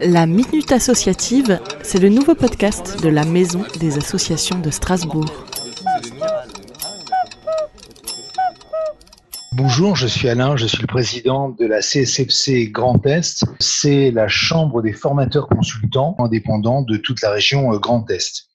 La Minute Associative, c'est le nouveau podcast de la Maison des Associations de Strasbourg. Bonjour, je suis Alain, je suis le président de la CSFC Grand Est. C'est la chambre des formateurs consultants indépendants de toute la région euh, Grand Est.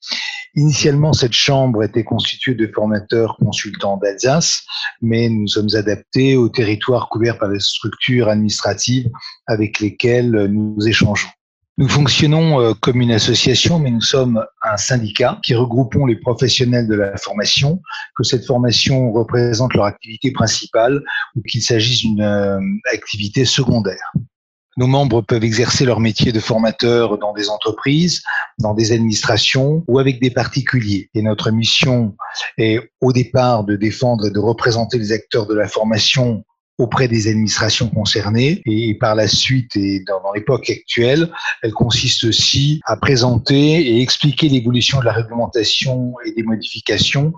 Initialement, cette chambre était constituée de formateurs consultants d'Alsace, mais nous sommes adaptés aux territoires couverts par les structures administratives avec lesquelles nous échangeons. Nous fonctionnons euh, comme une association, mais nous sommes un syndicat qui regroupons les professionnels de la formation, que cette formation représente leur activité principale ou qu'il s'agisse d'une euh, activité secondaire. Nos membres peuvent exercer leur métier de formateur dans des entreprises, dans des administrations ou avec des particuliers. Et notre mission est au départ de défendre et de représenter les acteurs de la formation auprès des administrations concernées et par la suite et dans, l'époque actuelle, elle consiste aussi à présenter et expliquer l'évolution de la réglementation et des modifications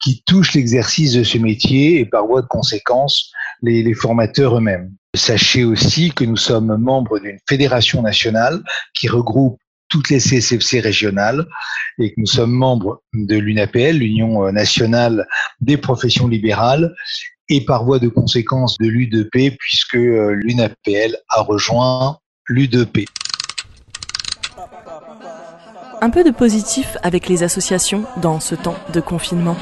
qui touchent l'exercice de ce métier et par voie de conséquence les, formateurs eux-mêmes. Sachez aussi que nous sommes membres d'une fédération nationale qui regroupe toutes les CSFC régionales et que nous sommes membres de l'UNAPL, l'Union nationale des professions libérales, et par voie de conséquence de l'U2P puisque euh, l'UNAPL a rejoint l'U2P. Un peu de positif avec les associations dans ce temps de confinement.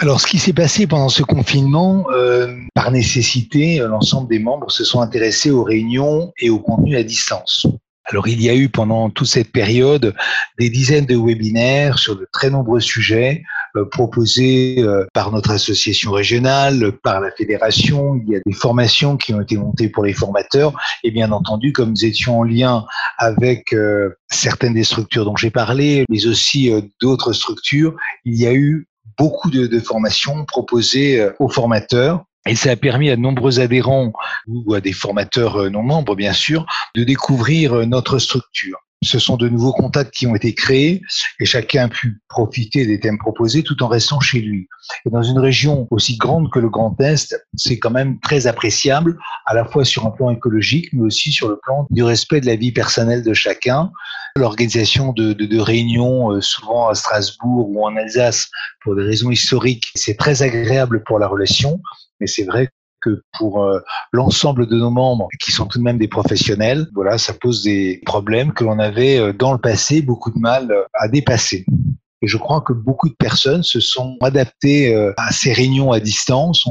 Alors, ce qui s'est passé pendant ce confinement, euh, par nécessité, l'ensemble des membres se sont intéressés aux réunions et au contenu à distance. Alors il y a eu pendant toute cette période des dizaines de webinaires sur de très nombreux sujets euh, proposés euh, par notre association régionale, par la fédération. Il y a des formations qui ont été montées pour les formateurs et bien entendu, comme nous étions en lien avec euh, certaines des structures dont j'ai parlé, mais aussi d'autres structures, il y a eu beaucoup de, formations proposées aux formateurs et ça a permis à de nombreux adhérents ou à des formateurs euh, non membres, bien sûr, de découvrir euh, notre structure. Ce sont de nouveaux contacts qui ont été créés et chacun a pu profiter des thèmes proposés tout en restant chez lui. Et dans une région aussi grande que le Grand Est, c'est quand même très appréciable, à la fois sur un plan écologique, mais aussi sur le plan du respect de la vie personnelle de chacun. L'organisation de, réunions, euh, souvent à Strasbourg ou en Alsace, pour des raisons historiques, c'est très agréable pour la relation mais c'est vrai que pour euh, l'ensemble de nos membres, qui sont tout de même des professionnels, voilà, ça pose des problèmes que l'on avait euh, dans le passé beaucoup de mal euh, à dépasser. Et je crois que beaucoup de personnes se sont adaptées à ces réunions à distance.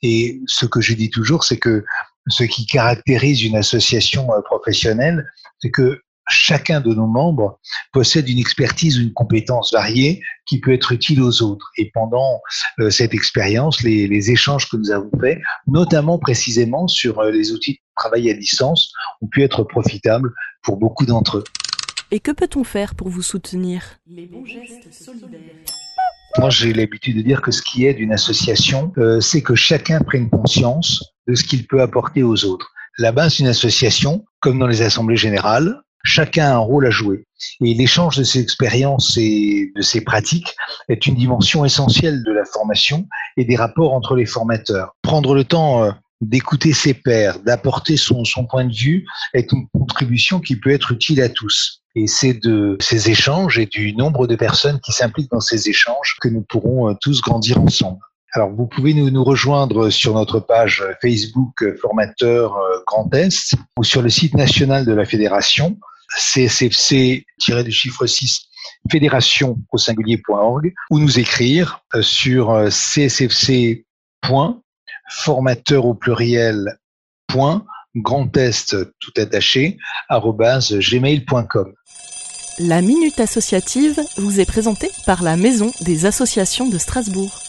Et ce que je dis toujours, c'est que ce qui caractérise une association professionnelle, c'est que chacun de nos membres possède une expertise ou une compétence variée qui peut être utile aux autres. Et pendant euh, cette expérience, les, échanges que nous avons faits, notamment précisément sur euh, les outils de travail à distance, ont pu être profitables pour beaucoup d'entre eux. Et que peut-on faire pour vous soutenir? Les bons gestes solidaires. Moi, j'ai l'habitude de dire que ce qui est d'une association, euh, c'est que chacun prenne conscience de ce qu'il peut apporter aux autres. La base d'une association, comme dans les assemblées générales, chacun a un rôle à jouer. Et l'échange de ses expériences et de ses pratiques est une dimension essentielle de la formation et des rapports entre les formateurs. Prendre le temps euh, d'écouter ses pairs, d'apporter son, son point de vue est une contribution qui peut être utile à tous. Et c'est de ces échanges et du nombre de personnes qui s'impliquent dans ces échanges que nous pourrons euh, tous grandir ensemble. Alors, vous pouvez nous, nous, rejoindre sur notre page Facebook Formateur euh, Grand Est ou sur le site national de la Fédération csfc-du chiffre 6 fédération au singulier.org ou nous écrire euh, sur euh, csfc.formateur au pluriel grand est tout attaché gmail.com. La minute associative vous est présentée par la Maison des associations de Strasbourg.